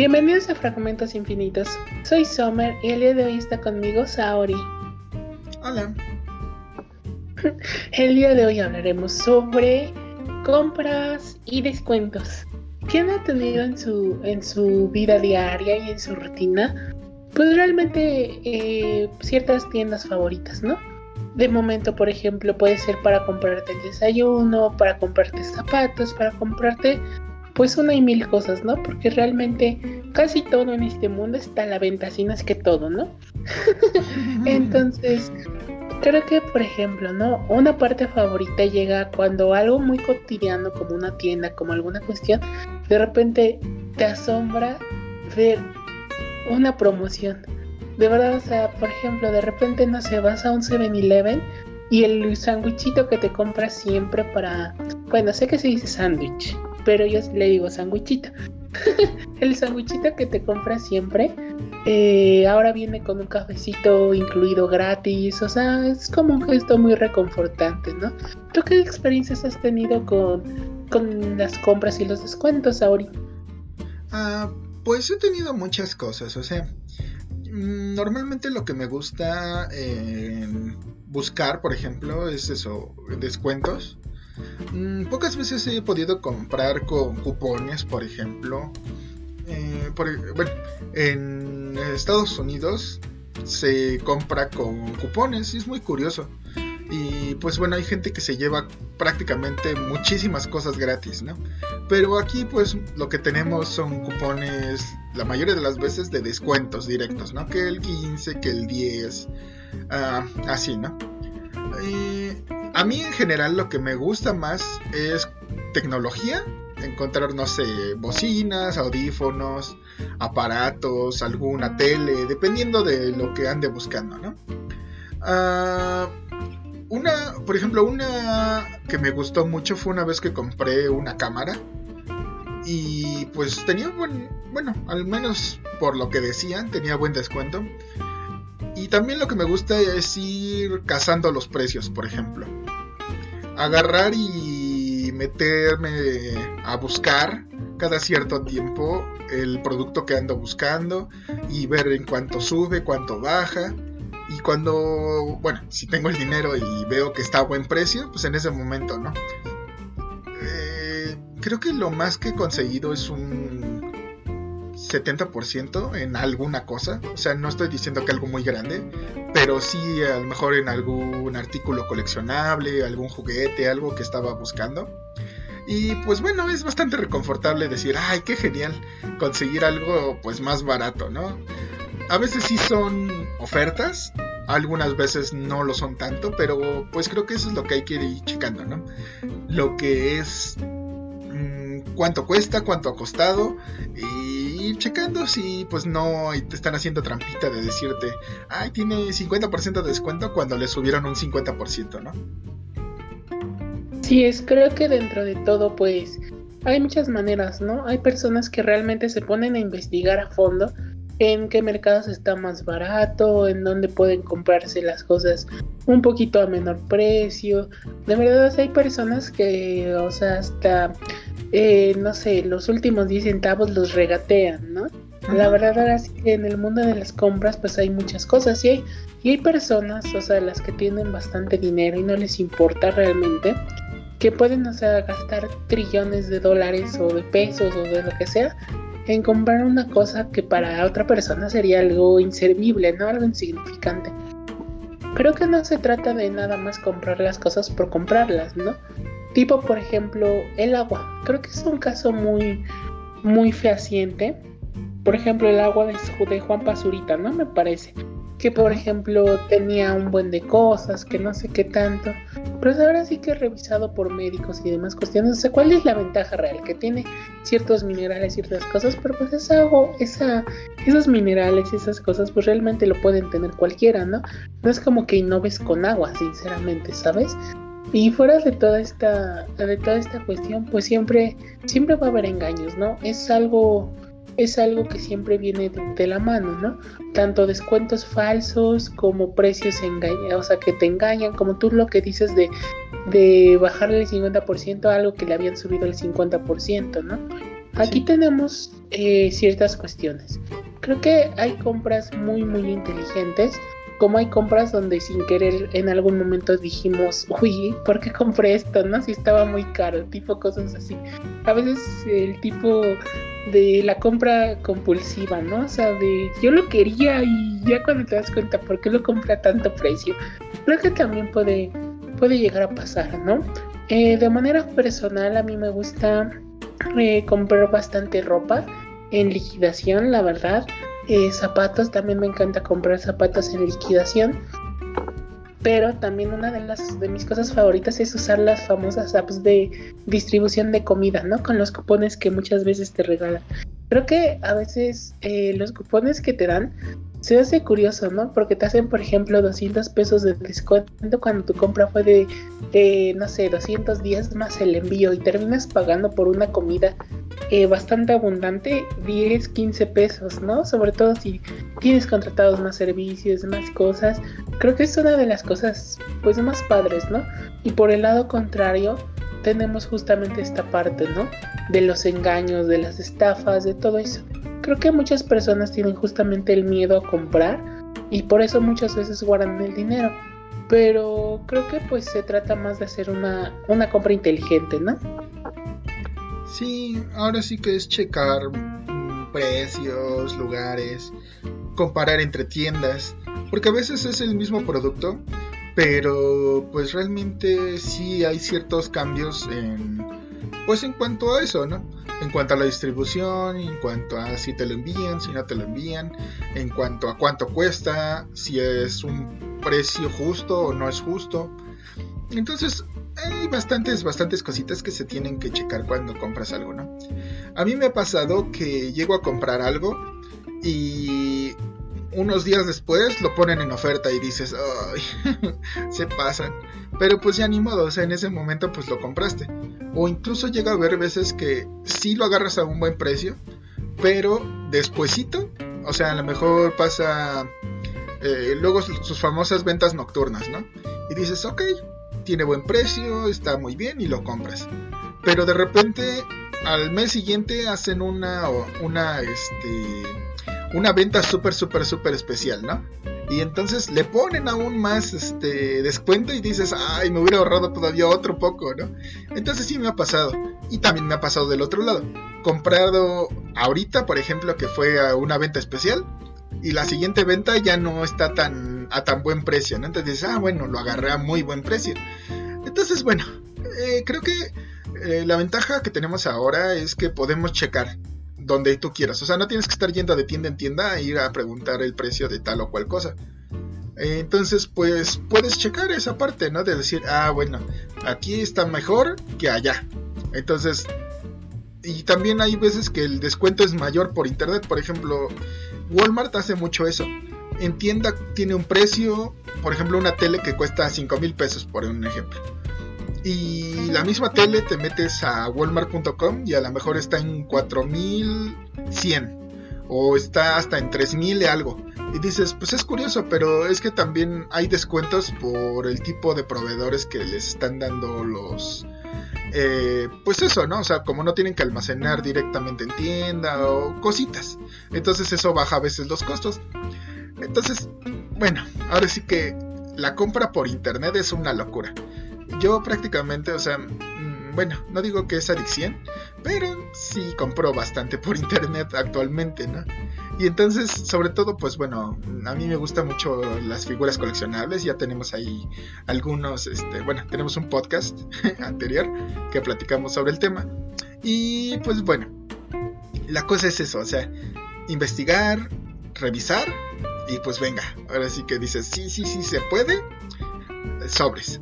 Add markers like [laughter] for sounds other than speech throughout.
Bienvenidos a Fragmentos Infinitos. Soy Summer y el día de hoy está conmigo Saori. Hola. [laughs] El día de hoy hablaremos sobre compras y descuentos. ¿Quién ha tenido en su, en su vida diaria y en su rutina? Pues realmente eh, ciertas tiendas favoritas, ¿no? De momento, por ejemplo, puede ser para comprarte el desayuno, para comprarte zapatos, para comprarte pues una y mil cosas, ¿no? Porque realmente casi todo en este mundo está a la venta, así no es que todo, ¿no? [laughs] Entonces, creo que, por ejemplo, ¿no? Una parte favorita llega cuando algo muy cotidiano, como una tienda, como alguna cuestión, de repente te asombra ver una promoción. De verdad, o sea, por ejemplo, de repente, no sé, vas a un 7-Eleven y el sándwichito que te compras siempre para... Bueno, sé que se dice sándwich, pero yo le digo sandwichito. [laughs] el sandwichito que te compras siempre, eh, ahora viene con un cafecito incluido gratis, o sea, es como un gesto muy reconfortante, ¿no? ¿Tú qué experiencias has tenido con, con las compras y los descuentos, Auri? Ah, pues he tenido muchas cosas, o sea, mm, normalmente lo que me gusta eh, buscar, por ejemplo, es eso, descuentos. Mm, pocas veces he podido comprar con cupones, por ejemplo. Eh, e, bueno, en Estados Unidos se compra con cupones y es muy curioso. Y pues bueno, hay gente que se lleva prácticamente muchísimas cosas gratis, ¿no? Pero aquí pues lo que tenemos son cupones, la mayoría de las veces de descuentos directos, ¿no? Que el 15, que el 10, ah, así, ¿no? A mí en general lo que me gusta más es tecnología. Encontrar, no sé, bocinas, audífonos, aparatos, alguna tele, dependiendo de lo que ande buscando, ¿no? Ah, una, por ejemplo, una que me gustó mucho fue una vez que compré una cámara. Y pues tenía buen, bueno, al menos por lo que decían, tenía buen descuento. Y también lo que me gusta es ir cazando los precios, por ejemplo. Agarrar y meterme a buscar cada cierto tiempo el producto que ando buscando y ver en cuánto sube, cuánto baja. Y cuando, bueno, si tengo el dinero y veo que está a buen precio, pues en ese momento, ¿no? Eh, creo que lo más que he conseguido es un 70% en alguna cosa. O sea, no estoy diciendo que algo muy grande, pero sí a lo mejor en algún artículo coleccionable, algún juguete, algo que estaba buscando. Y pues bueno, es bastante reconfortable decir, ay, qué genial conseguir algo pues más barato, ¿no? A veces sí son ofertas, algunas veces no lo son tanto, pero pues creo que eso es lo que hay que ir checando, ¿no? Lo que es mm, cuánto cuesta, cuánto ha costado y checando si pues no te están haciendo trampita de decirte, ay, tiene 50% de descuento cuando le subieron un 50%, ¿no? Sí, es, creo que dentro de todo pues hay muchas maneras, ¿no? Hay personas que realmente se ponen a investigar a fondo en qué mercados está más barato, en dónde pueden comprarse las cosas un poquito a menor precio. De verdad hay personas que, o sea, hasta eh, no sé, los últimos 10 centavos los regatean, ¿no? La verdad ahora sí que en el mundo de las compras pues hay muchas cosas y hay, y hay personas, o sea, las que tienen bastante dinero y no les importa realmente, que pueden, o sea, gastar trillones de dólares o de pesos o de lo que sea en comprar una cosa que para otra persona sería algo inservible, ¿no? Algo insignificante. Creo que no se trata de nada más comprar las cosas por comprarlas, ¿no? Tipo, por ejemplo, el agua. Creo que es un caso muy, muy fehaciente. Por ejemplo, el agua de, Juan Pazurita, ¿no? Me parece. Que, por ejemplo, tenía un buen de cosas, que no sé qué tanto. Pero ahora sí que he revisado por médicos y demás cuestiones. O sea, ¿cuál es la ventaja real? Que tiene ciertos minerales, ciertas cosas, pero pues esa agua, esa, esos minerales y esas cosas, pues realmente lo pueden tener cualquiera, ¿no? No es como que innoves con agua, sinceramente, ¿sabes? Y fuera de toda esta, de toda esta cuestión, pues siempre, siempre va a haber engaños, ¿no? Es algo, es algo que siempre viene de, la mano, ¿no? Tanto descuentos falsos como precios engañados, o sea, que te engañan, como tú lo que dices de, de bajarle el 50% a algo que le habían subido el 50%, ¿no? Aquí tenemos eh, ciertas cuestiones. Creo que hay compras muy muy inteligentes, como hay compras donde sin querer en algún momento dijimos, uy, ¿por qué compré esto? ¿No? Si estaba muy caro, tipo cosas así. A veces el tipo de la compra compulsiva, ¿no? O sea, de yo lo quería y ya cuando te das cuenta por qué lo compré a tanto precio, creo que también puede, puede llegar a pasar, ¿no? Eh, de manera personal a mí me gusta eh, comprar bastante ropa en liquidación, la verdad. Eh, zapatos, también me encanta comprar zapatos en liquidación. Pero también una de las de mis cosas favoritas es usar las famosas apps de distribución de comida, ¿no? Con los cupones que muchas veces te regalan. Creo que a veces eh, los cupones que te dan se hace curioso, ¿no? Porque te hacen, por ejemplo, 200 pesos de descuento cuando tu compra fue de, no sé, 200 días más el envío y terminas pagando por una comida eh, bastante abundante, 10, 15 pesos, ¿no? Sobre todo si tienes contratados más servicios, más cosas. Creo que es una de las cosas, pues, más padres, ¿no? Y por el lado contrario, tenemos justamente esta parte, ¿no? De los engaños, de las estafas, de todo eso. Creo que muchas personas tienen justamente el miedo a comprar y por eso muchas veces guardan el dinero. Pero creo que pues se trata más de hacer una, una compra inteligente, ¿no? Sí, ahora sí que es checar mm, precios, lugares, comparar entre tiendas, porque a veces es el mismo producto, pero pues realmente sí hay ciertos cambios en pues en cuanto a eso, ¿no? En cuanto a la distribución, en cuanto a si te lo envían, si no te lo envían, en cuanto a cuánto cuesta, si es un precio justo o no es justo. Entonces, hay bastantes, bastantes cositas que se tienen que checar cuando compras algo, ¿no? A mí me ha pasado que llego a comprar algo y unos días después lo ponen en oferta y dices, ay, [laughs] se pasan. Pero pues ya ni modo, o sea, en ese momento pues lo compraste. O incluso llega a haber veces que sí lo agarras a un buen precio, pero despuesito, o sea, a lo mejor pasa eh, luego sus famosas ventas nocturnas, ¿no? Y dices, ok, tiene buen precio, está muy bien y lo compras. Pero de repente al mes siguiente hacen una, una, este, una venta súper, súper, súper especial, ¿no? Y entonces le ponen aún más este descuento y dices, ay, me hubiera ahorrado todavía otro poco, ¿no? Entonces sí me ha pasado. Y también me ha pasado del otro lado. Comprado ahorita, por ejemplo, que fue a una venta especial. Y la siguiente venta ya no está tan a tan buen precio, ¿no? Entonces dices, ah, bueno, lo agarré a muy buen precio. Entonces, bueno, eh, creo que eh, la ventaja que tenemos ahora es que podemos checar donde tú quieras. O sea, no tienes que estar yendo de tienda en tienda a ir a preguntar el precio de tal o cual cosa. Entonces, pues puedes checar esa parte, ¿no? De decir, ah, bueno, aquí está mejor que allá. Entonces, y también hay veces que el descuento es mayor por internet. Por ejemplo, Walmart hace mucho eso. En tienda tiene un precio, por ejemplo, una tele que cuesta 5 mil pesos, por un ejemplo y la misma tele te metes a walmart.com y a lo mejor está en 4100 o está hasta en 3000 y algo. Y dices, pues es curioso, pero es que también hay descuentos por el tipo de proveedores que les están dando los... Eh, pues eso, ¿no? O sea, como no tienen que almacenar directamente en tienda o cositas. Entonces eso baja a veces los costos. Entonces, bueno, ahora sí que la compra por internet es una locura yo prácticamente, o sea, mm, bueno, no digo que es adicción, pero sí compro bastante por [laughs] internet actualmente, ¿no? Y entonces, sobre todo, pues bueno, a mí me gustan mucho las figuras coleccionables, ya tenemos ahí algunos, este, bueno, tenemos un podcast [laughs] anterior que platicamos sobre el tema. Y pues bueno, la cosa es eso, o sea, investigar, revisar y pues venga, ahora sí que dices, sí, sí, sí, se puede, sobres.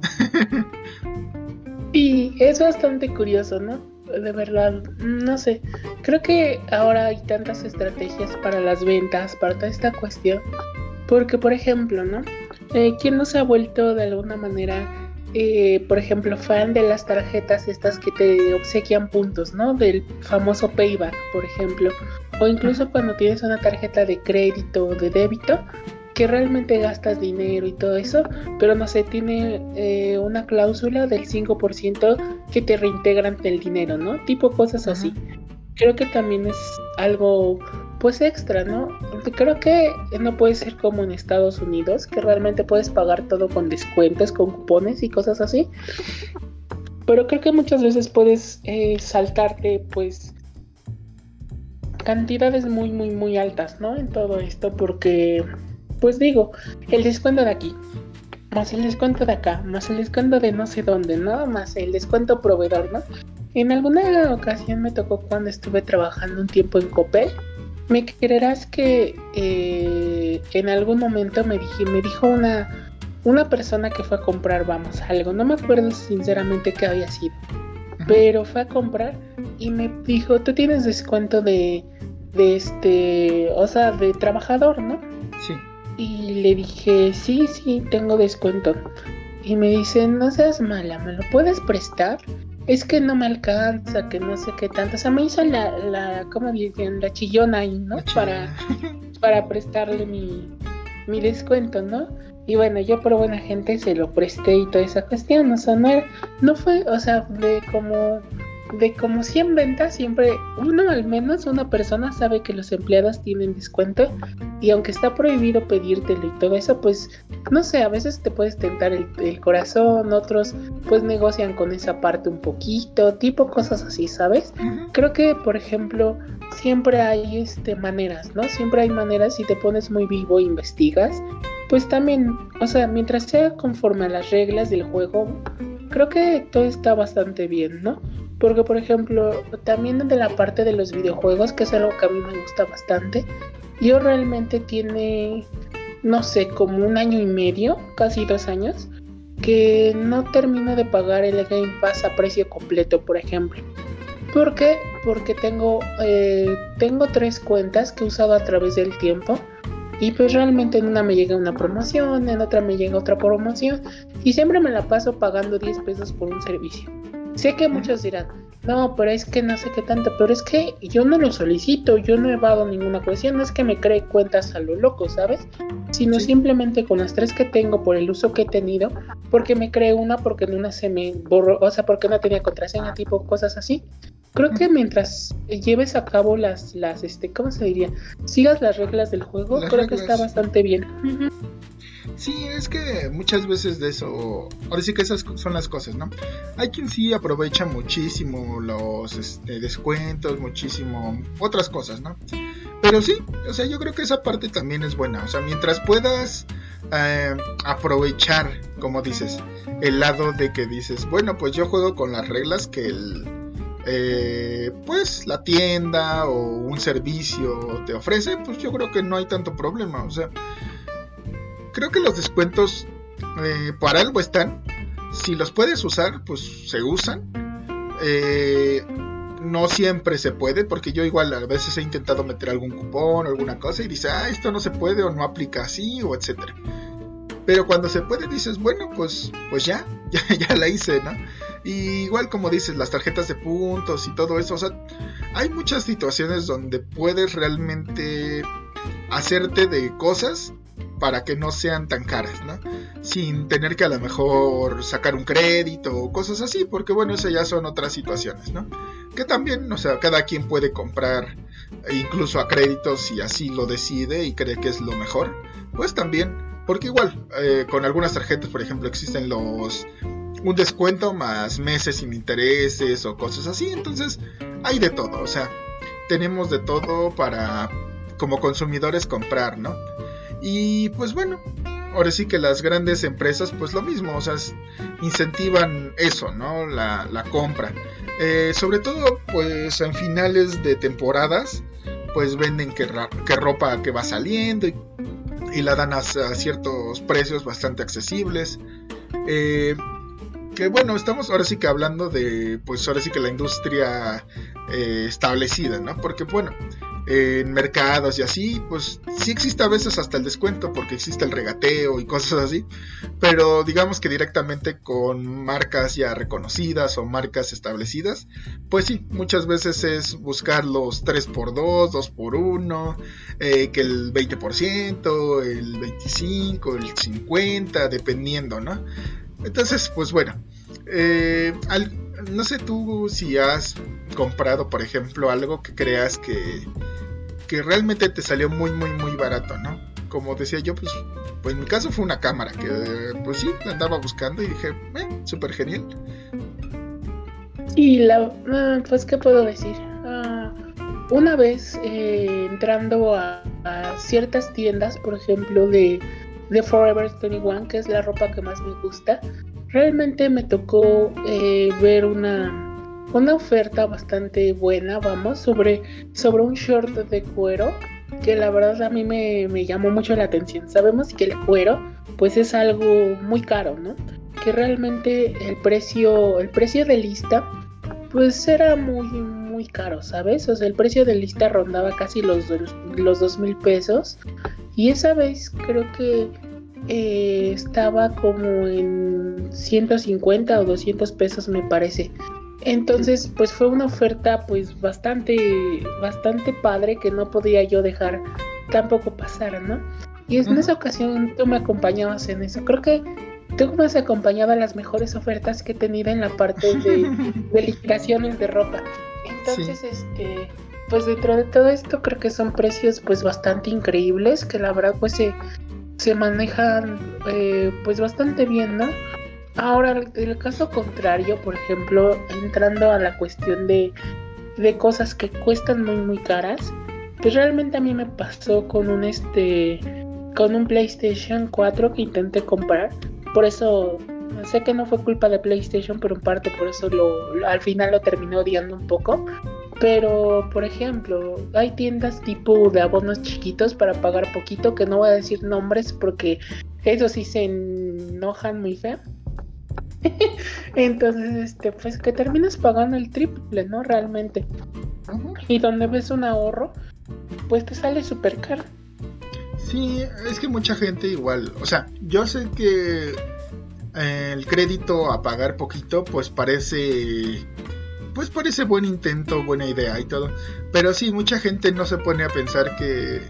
y es bastante curioso, ¿no? De verdad, no sé. Creo que ahora hay tantas estrategias para las ventas, para toda esta cuestión. Porque, por ejemplo, ¿no? Eh, ¿Quién no se ha vuelto de alguna manera, eh, por ejemplo, fan de las tarjetas estas que te obsequian puntos, ¿no? Del famoso payback, por ejemplo. O incluso cuando tienes una tarjeta de crédito o de débito, que realmente gastas dinero y todo eso, pero no sé, tiene eh, una cláusula del 5% que te reintegran el dinero, ¿no? Tipo cosas así. creo que también es algo pues extra, ¿no? Creo que no puede ser como en Estados Unidos, que realmente puedes pagar todo con descuentos, con cupones y cosas así. Pero creo que muchas veces puedes eh, saltarte pues cantidades muy, muy, muy altas, ¿no? En todo esto, porque, pues digo, el descuento de aquí, más el descuento de acá, más el descuento de no sé dónde, ¿no? Más el descuento proveedor, ¿no? En alguna ocasión me tocó cuando estuve trabajando un tiempo en Copel. Me creerás que eh, en algún momento me, dije, me dijo una, una persona que fue a comprar, vamos, algo. No me acuerdo sinceramente qué había sido. Pero fue a comprar y me dijo, tú tienes descuento de de este, o sea, de trabajador, ¿no? Sí. Y le dije, sí, sí, tengo descuento. Y me dice, no seas mala, ¿me lo puedes prestar? Es que no me alcanza, que no sé qué tanto. O sea, me hizo la, la ¿cómo dicen? La chillona ahí, ¿no? Para, para prestarle mi, mi descuento, ¿no? Y bueno, yo por buena gente se lo presté y toda esa cuestión. O sea, no, era, no fue, o sea, de como de como 100 ventas, siempre uno al menos, una persona sabe que los empleados tienen descuento y aunque está prohibido pedírtelo y todo eso, pues no sé, a veces te puedes tentar el, corazón, otros pues negocian con esa parte un poquito, tipo cosas así, ¿sabes? Creo que, por ejemplo, siempre hay este, maneras, ¿no? Siempre hay maneras si te pones muy vivo e investigas, pues también, o sea, mientras sea conforme a las reglas del juego, creo que todo está bastante bien, ¿no? Porque, por ejemplo, también de la parte de los videojuegos, que es algo que a mí me gusta bastante, yo realmente tiene, no sé, como un año y medio, casi dos años, que no termino de pagar el Game Pass a precio completo, por ejemplo. ¿Por qué? Porque tengo, eh, tengo tres cuentas que he usado a través del tiempo. Y pues realmente en una me llega una promoción, en otra me llega otra promoción. Y siempre me la paso pagando 10 pesos por un servicio. Sé que muchos dirán, no, pero es que no sé qué tanto, pero es que yo no lo solicito, yo no he dado ninguna cuestión, no es que me cree cuentas a lo loco, ¿sabes? Sino simplemente con las tres que tengo por el uso que he tenido, porque me cree una, porque en una se me borró, o sea, porque no tenía contraseña, tipo cosas así. Creo que mientras lleves a cabo las, las, este, ¿cómo se diría? Sigas las reglas del juego, creo que está bastante bien. Sí, es que muchas veces de eso, ahora sí que esas son las cosas, ¿no? Hay quien sí aprovecha muchísimo los este, descuentos, muchísimo otras cosas, ¿no? Pero sí, o sea, yo creo que esa parte también es buena, o sea, mientras puedas eh, aprovechar, como dices, el lado de que dices, bueno, pues yo juego con las reglas que el, eh, pues la tienda o un servicio te ofrece, pues yo creo que no hay tanto problema, o sea, creo que los descuentos eh, para algo están. Si los puedes usar, pues se usan. Eh, no siempre se puede, porque yo igual a veces he intentado meter algún cupón o alguna cosa y dice, ah, esto no se puede o no aplica así o etcétera. Pero cuando se puede dices, bueno, pues, pues ya, [laughs] ya, ya la hice, ¿no? Y igual como dices, las tarjetas de puntos y todo eso, o sea, hay muchas situaciones donde puedes realmente hacerte de cosas para que no sean tan caras, ¿no? Sin tener que a lo mejor sacar un crédito o cosas así, porque bueno, eso ya son otras situaciones, ¿no? Que también, o sea, cada quien puede comprar incluso a créditos si así lo decide y cree que es lo mejor, pues también, porque igual, eh, con algunas tarjetas, por ejemplo, existen los un descuento más meses sin intereses o cosas así, entonces hay de todo, o sea, tenemos de todo para como consumidores comprar, ¿no? Y pues bueno, ahora sí que las grandes empresas pues lo mismo, o sea, incentivan eso, ¿no? La, compra. Eh, sobre todo pues en finales de temporadas pues venden que, que ropa que va saliendo y, la dan a, ciertos precios bastante accesibles. Eh, que bueno, estamos ahora sí que hablando de, pues ahora sí que la industria eh, establecida, ¿no? Porque bueno, en mercados y así, pues sí existe a veces hasta el descuento porque existe el regateo y cosas así, pero digamos que directamente con marcas ya reconocidas o marcas establecidas, pues sí, muchas veces es buscar los 3x2, 2x1, eh, que el 20%, el 25%, el 50%, dependiendo, ¿no? Entonces, pues bueno, eh, no sé tú si has comprado, por ejemplo, algo que creas que, que realmente te salió muy, muy, muy barato, ¿no? Como decía yo, pues, pues en mi caso fue una cámara que, pues sí, andaba buscando y dije, eh, súper genial. Y la, ah, pues, ¿qué puedo decir? Ah, una vez eh, entrando a, ciertas tiendas, por ejemplo, de, de Forever 21, que es la ropa que más me gusta, realmente me tocó eh, ver una, una oferta bastante buena, vamos, sobre, sobre un short de cuero que la verdad a mí me, me, llamó mucho la atención. Sabemos que el cuero pues es algo muy caro, ¿no? Que realmente el precio, el precio de lista pues era muy, muy caro, ¿sabes? O sea, el precio de lista rondaba casi los, los dos mil pesos. Y esa vez creo que eh, estaba como en 150 o 200 pesos, me parece. Entonces, pues fue una oferta pues bastante, bastante padre que no podía yo dejar tampoco pasar, ¿no? Y en esa ocasión tú me acompañabas en eso. Creo que tú me has acompañado a las mejores ofertas que he tenido en la parte de, [laughs] de liquidaciones de ropa. Entonces, este, pues dentro de todo esto creo que son precios pues bastante increíbles, que la verdad pues se, se manejan eh, pues bastante bien, ¿no? Ahora, el caso contrario, por ejemplo, entrando a la cuestión de, de cosas que cuestan muy muy caras, pues realmente a mí me pasó con un este con un PlayStation 4 que intenté comprar por eso sé que no fue culpa de PlayStation, pero en parte por eso lo, al final lo terminé odiando un poco. Pero, por ejemplo, hay tiendas tipo de abonos chiquitos para pagar poquito, que no voy a decir nombres porque eso sí se enojan muy feo. [laughs] Entonces, este, pues que terminas pagando el triple, ¿no? Realmente. Y donde ves un ahorro, pues te sale súper caro. Sí, es que mucha gente igual, o sea, yo sé que eh, el crédito a pagar poquito, pues parece, pues parece buen intento, buena idea y todo, pero sí, mucha gente no se pone a pensar que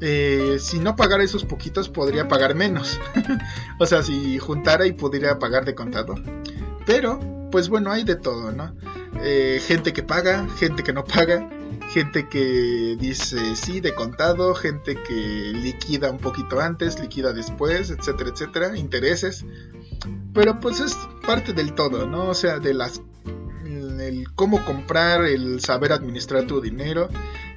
eh, si no pagara esos poquitos podría pagar menos, [laughs] o sea, si juntara y pudiera pagar de contado, pero, pues bueno, hay de todo, ¿no? Eh, gente que paga, gente que no paga gente que dice sí de contado, gente que liquida un poquito antes, liquida después, etcétera, etcétera, intereses. Pero pues es parte del todo, ¿no? O sea, de las el cómo comprar, el saber administrar tu dinero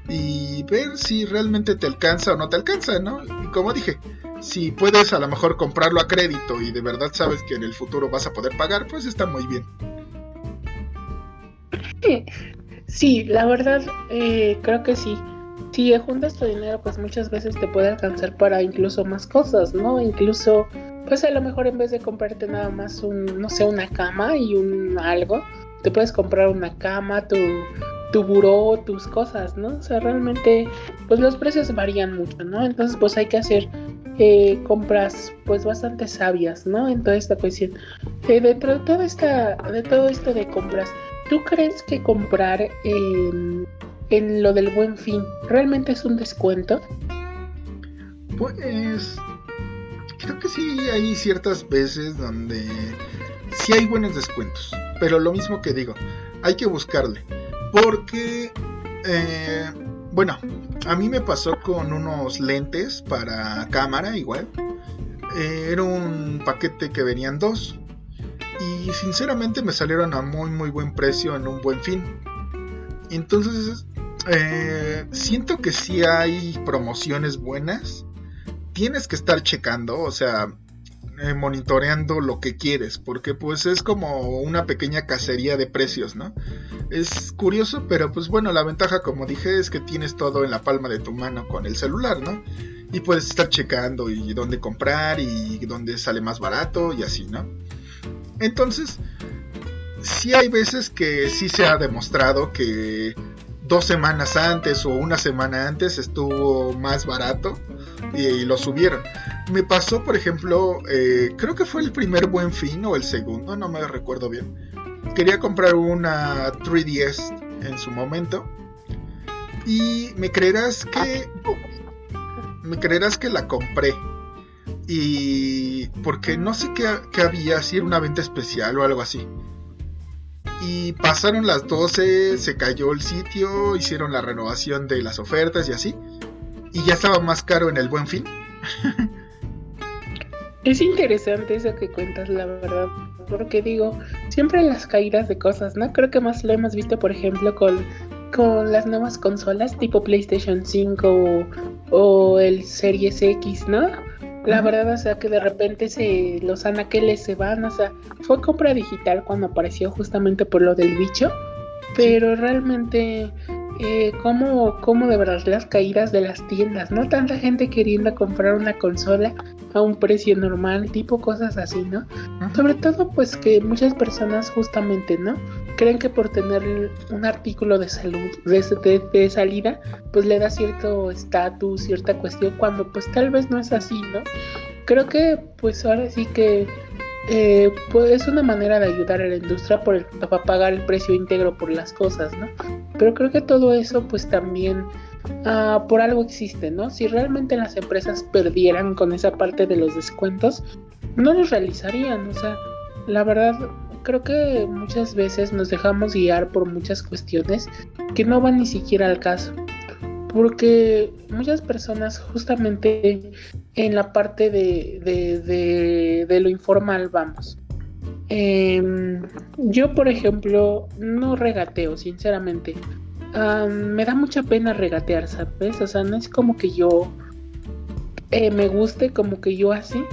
y ver si realmente te alcanza o no te alcanza, ¿no? Y como dije, si puedes a lo mejor comprarlo a crédito y de verdad sabes que en el futuro vas a poder pagar, pues está muy bien. Sí, la verdad, eh, creo que sí. Si juntas tu dinero, pues muchas veces te puede alcanzar para incluso más cosas, ¿no? Incluso, pues a lo mejor en vez de comprarte nada más un, no sé, una cama y un algo, te puedes comprar una cama, tu, tu buró, tus cosas, ¿no? O sea, realmente, pues los precios varían mucho, ¿no? Entonces, pues hay que hacer eh, compras, pues bastante sabias, ¿no? En toda esta cuestión. Eh, dentro de toda esta, de todo esto de compras, ¿Tú crees que comprar en, lo del buen fin realmente es un descuento? Pues creo que sí hay ciertas veces donde sí hay buenos descuentos. Pero lo mismo que digo, hay que buscarle. Porque, eh, bueno, a mí me pasó con unos lentes para cámara igual. Eh, era un paquete que venían dos y sinceramente me salieron a muy muy buen precio en un buen fin. Entonces eh, siento que si hay promociones buenas. Tienes que estar checando, o sea, eh, monitoreando lo que quieres, porque pues es como una pequeña cacería de precios, ¿no? Es curioso, pero pues bueno, la ventaja como dije es que tienes todo en la palma de tu mano con el celular, ¿no? Y puedes estar checando y dónde comprar y dónde sale más barato y así, ¿no? Entonces, sí hay veces que sí se ha demostrado que dos semanas antes o una semana antes estuvo más barato y, lo subieron. Me pasó, por ejemplo, eh, creo que fue el primer buen fin o el segundo, no me recuerdo bien. Quería comprar una 3DS en su momento y me creerás que me creerás que la compré y porque no sé qué, había, si era una venta especial o algo así. Y pasaron las 12, se cayó el sitio, hicieron la renovación de las ofertas y así. Y ya estaba más caro en el buen fin. [laughs] es interesante eso que cuentas, la verdad. Porque digo, siempre las caídas de cosas, ¿no? Creo que más lo hemos visto, por ejemplo, con, con las nuevas consolas tipo PlayStation 5 o, o el Series X, ¿no? La verdad, o sea, que de repente se, los anaqueles se van, o sea, fue compra digital cuando apareció justamente por lo del bicho, pero realmente, eh, como, como de verdad las caídas de las tiendas, ¿no? Tanta gente queriendo comprar una consola a un precio normal, tipo cosas así, ¿no? Sobre todo, pues que muchas personas justamente, ¿no? Creen que por tener un artículo de salud, de, de salida, pues le da cierto estatus, cierta cuestión, cuando pues tal vez no es así, ¿no? Creo que pues ahora sí que eh, pues es una manera de ayudar a la industria por el, para pagar el precio íntegro por las cosas, ¿no? Pero creo que todo eso pues también uh, por algo existe, ¿no? Si realmente las empresas perdieran con esa parte de los descuentos, no los realizarían, o sea, la verdad creo que muchas veces nos dejamos guiar por muchas cuestiones que no van ni siquiera al caso porque muchas personas justamente en la parte de, de, de, lo informal vamos. Em, yo, por ejemplo, no regateo, sinceramente. Me da mucha pena regatear, ¿sabes? O sea, no es como que yo eh, me guste, como que yo así.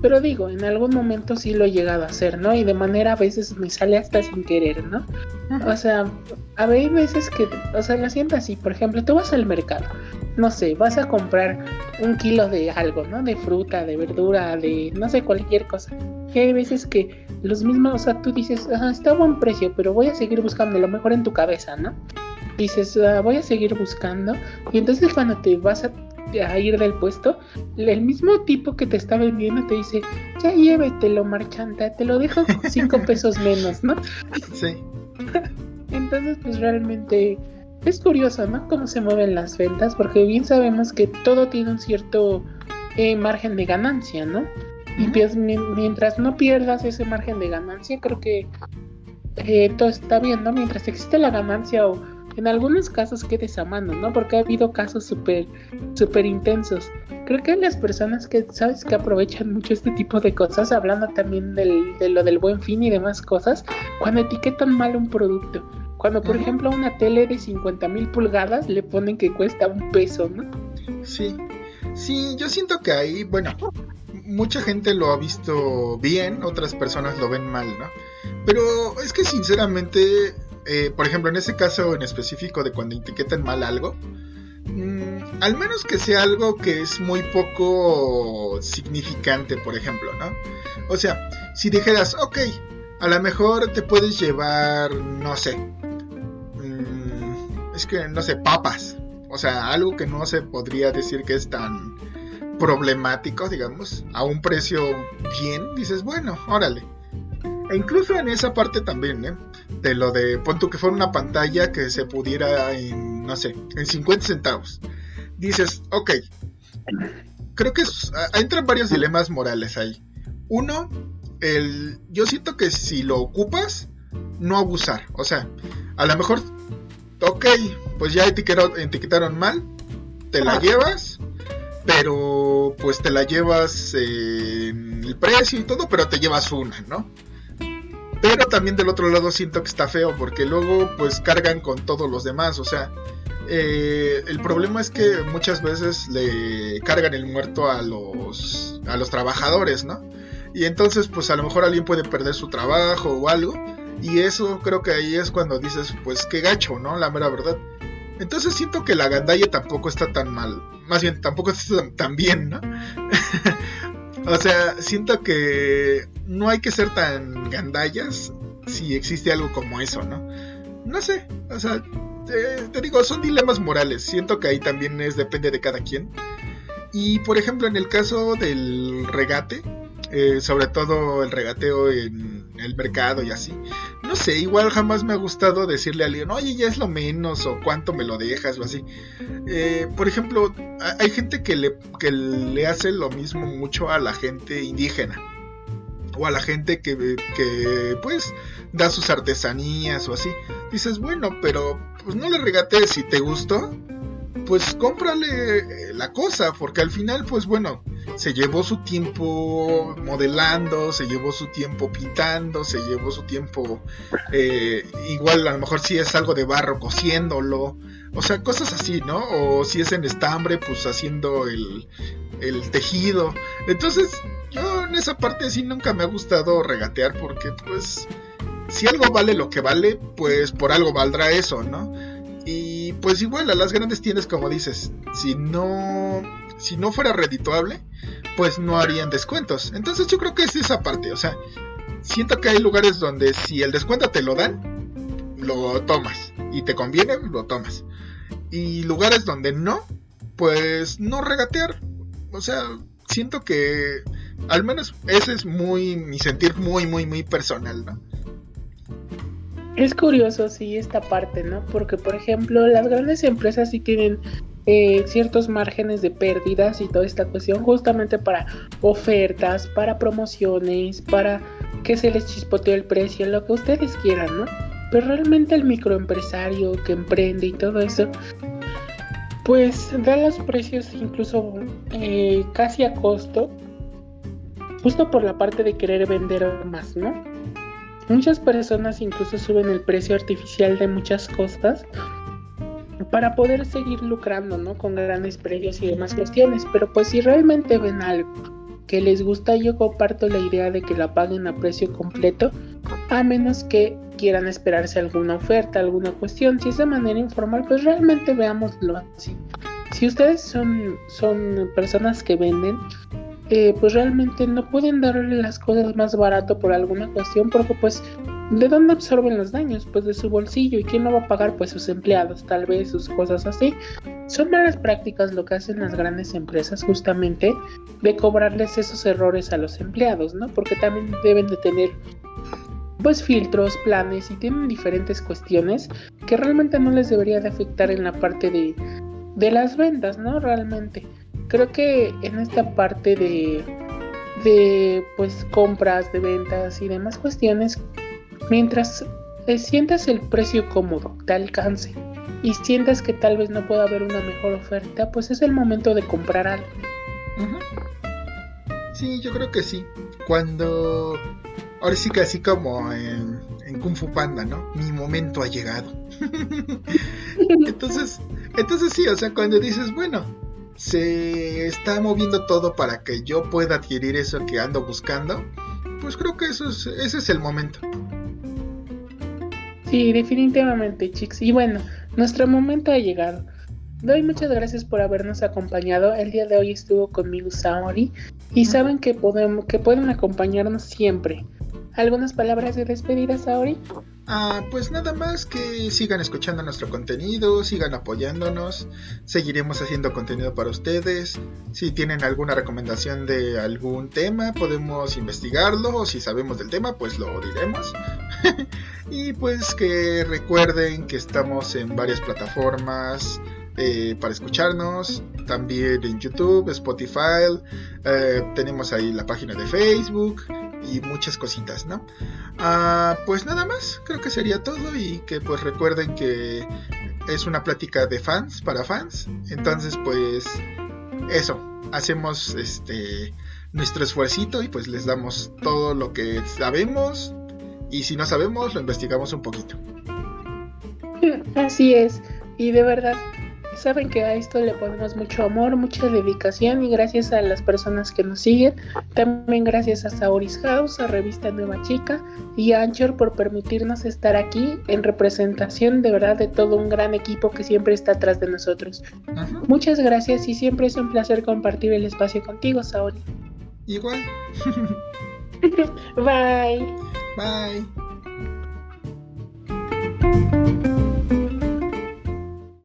Pero digo, en algún momento sí lo he llegado a hacer, ¿no? Y de manera a veces me sale hasta sin querer, ¿no? O sea, a veces que, o sea, lo siento así. Por ejemplo, tú vas al mercado, no sé, vas a comprar un kilo de algo, ¿no? De fruta, de verdura, de no sé, cualquier cosa. Y hay veces que los mismos, o sea, tú dices, Ajá, está a buen precio, pero voy a seguir buscando lo mejor en tu cabeza, ¿no? Dices, ah, voy a seguir buscando. Y entonces cuando te vas a a ir del puesto, el mismo tipo que te está vendiendo te dice, ya llévetelo, marchanta, te lo dejo con cinco [laughs] pesos menos, ¿no? Sí. [laughs] Entonces, pues realmente es curioso, ¿no? Cómo se mueven las ventas, porque bien sabemos que todo tiene un cierto eh, margen de ganancia, ¿no? Y pues, mientras no pierdas ese margen de ganancia, creo que eh, todo está bien, ¿no? Mientras existe la ganancia o en algunos casos quedes a mano, ¿no? Porque ha habido casos súper, súper intensos. Creo que las personas que, ¿sabes? Que aprovechan mucho este tipo de cosas, hablando también del, de lo del buen fin y demás cosas, cuando etiquetan mal un producto. Cuando, por ejemplo, a una tele de 50 mil pulgadas le ponen que cuesta un peso, ¿no? Sí, sí, yo siento que ahí, bueno, mucha gente lo ha visto bien, otras personas lo ven mal, ¿no? Pero es que sinceramente eh, por ejemplo, en ese caso en específico de cuando etiquetan mal algo, mm, al menos que sea algo que es muy poco significante, por ejemplo, ¿no? O sea, si dijeras, ok, a lo mejor te puedes llevar, no sé, mm, es que, no sé, papas, o sea, algo que no se podría decir que es tan problemático, digamos, a un precio bien, dices, bueno, órale. E incluso en esa parte también, ¿eh? De lo de, pon que fuera una pantalla que se pudiera en, no sé, en 50 centavos. Dices, ok, creo que entran varios dilemas morales ahí. Uno, el, yo siento que si lo ocupas, no abusar. O sea, a lo mejor, ok, pues ya etiquetaron, etiquetaron mal, te la llevas, pero pues te la llevas en el precio y todo, pero te llevas una, ¿no? Pero también del otro lado siento que está feo porque luego pues cargan con todos los demás. O sea, eh, el problema es que muchas veces le cargan el muerto a los, a los trabajadores, ¿no? Y entonces pues a lo mejor alguien puede perder su trabajo o algo. Y eso creo que ahí es cuando dices pues qué gacho, ¿no? La mera verdad. Entonces siento que la gandalla tampoco está tan mal. Más bien, tampoco está tan bien, ¿no? [laughs] O sea, siento que no hay que ser tan gandallas si existe algo como eso, ¿no? No sé, o sea, te, digo, son dilemas morales. Siento que ahí también es depende de cada quien. Y por ejemplo, en el caso del regate, eh, sobre todo el regateo en el mercado y así. No sé, igual jamás me ha gustado decirle a alguien, oye, ya es lo menos, o cuánto me lo dejas, o así. Eh, por ejemplo, hay gente que le, que le hace lo mismo mucho a la gente indígena. O a la gente que, que pues da sus artesanías o así. Dices, bueno, pero pues no le regatees si te gustó, pues cómprale eh, la cosa, porque al final, pues bueno, se llevó su tiempo modelando, se llevó su tiempo pintando, se llevó su tiempo, eh, igual a lo mejor si es algo de barro, cosiéndolo, o sea, cosas así, ¿no? O si es en estambre, pues haciendo el, el tejido. Entonces, yo en esa parte sí nunca me ha gustado regatear porque pues si algo vale lo que vale, pues por algo valdrá eso, ¿no? Y pues igual a las grandes tiendas como dices, si no si no fuera redituable, pues no harían descuentos. Entonces yo creo que es esa parte, o sea, siento que hay lugares donde si el descuento te lo dan, lo tomas y te conviene, lo tomas. Y lugares donde no, pues no regatear. O sea, siento que al menos ese es muy mi sentir muy muy muy personal, ¿no? Es curioso, sí, esta parte, ¿no? Porque, por ejemplo, las grandes empresas sí tienen eh, ciertos márgenes de pérdidas y toda esta cuestión justamente para ofertas, para promociones, para que se les chispotee el precio, lo que ustedes quieran, ¿no? Pero realmente el microempresario que emprende y todo eso, pues da los precios incluso eh, casi a costo, justo por la parte de querer vender más, ¿no? Muchas personas incluso suben el precio artificial de muchas cosas para poder seguir lucrando, ¿no? Con grandes precios y demás cuestiones. Pero pues si realmente ven algo que les gusta, yo comparto la idea de que la paguen a precio completo, a menos que quieran esperarse alguna oferta, alguna cuestión. Si es de manera informal, pues realmente veámoslo así. Si ustedes son, son personas que venden, eh, pues realmente no pueden darle las cosas más barato por alguna cuestión porque pues ¿de dónde absorben los daños? Pues de su bolsillo y quién lo va a pagar pues sus empleados tal vez sus cosas así son malas prácticas lo que hacen las grandes empresas justamente de cobrarles esos errores a los empleados ¿no? porque también deben de tener pues filtros, planes y tienen diferentes cuestiones que realmente no les debería de afectar en la parte de, de las ventas, ¿no? Realmente creo que en esta parte de, de pues compras, de ventas y demás cuestiones, mientras eh, sientas el precio cómodo, te alcance y sientas que tal vez no pueda haber una mejor oferta, pues es el momento de comprar algo. Sí, yo creo que sí. Cuando ahora sí que así como en, en, Kung Fu Panda, ¿no? Mi momento ha llegado. [laughs] entonces, entonces sí, o sea, cuando dices, bueno, se está moviendo todo para que yo pueda adquirir eso que ando buscando, pues creo que eso es, ese es el momento. Sí, definitivamente, chicos. Y bueno, nuestro momento ha llegado. Doy muchas gracias por habernos acompañado. El día de hoy estuvo conmigo Saori y saben que, podemos, que pueden acompañarnos siempre. ¿Algunas palabras de despedida, Saori? Ah, pues nada más que sigan escuchando nuestro contenido, sigan apoyándonos, seguiremos haciendo contenido para ustedes. Si tienen alguna recomendación de algún tema, podemos investigarlo, o si sabemos del tema, pues lo diremos. [laughs] y pues que recuerden que estamos en varias plataformas. Eh, para escucharnos, también en YouTube, Spotify, eh, tenemos ahí la página de Facebook, y muchas cositas, ¿no? Ah, pues nada más, creo que sería todo y que pues recuerden que es una plática de fans para fans, entonces pues eso, hacemos este nuestro esfuercito y pues les damos todo lo que sabemos y si no sabemos lo investigamos un poquito. Así es, y de verdad Saben que a esto le ponemos mucho amor, mucha dedicación y gracias a las personas que nos siguen. También gracias a Sauris House, a Revista Nueva Chica y a Anchor por permitirnos estar aquí en representación de verdad de todo un gran equipo que siempre está atrás de nosotros. Muchas gracias y siempre es un placer compartir el espacio contigo, Saori. Igual. [laughs] Bye. Bye.